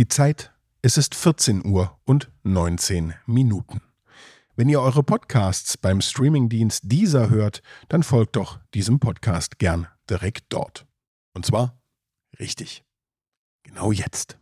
Die Zeit, es ist 14 Uhr und 19 Minuten. Wenn ihr eure Podcasts beim Streamingdienst dieser hört, dann folgt doch diesem Podcast gern direkt dort. Und zwar richtig. Genau jetzt.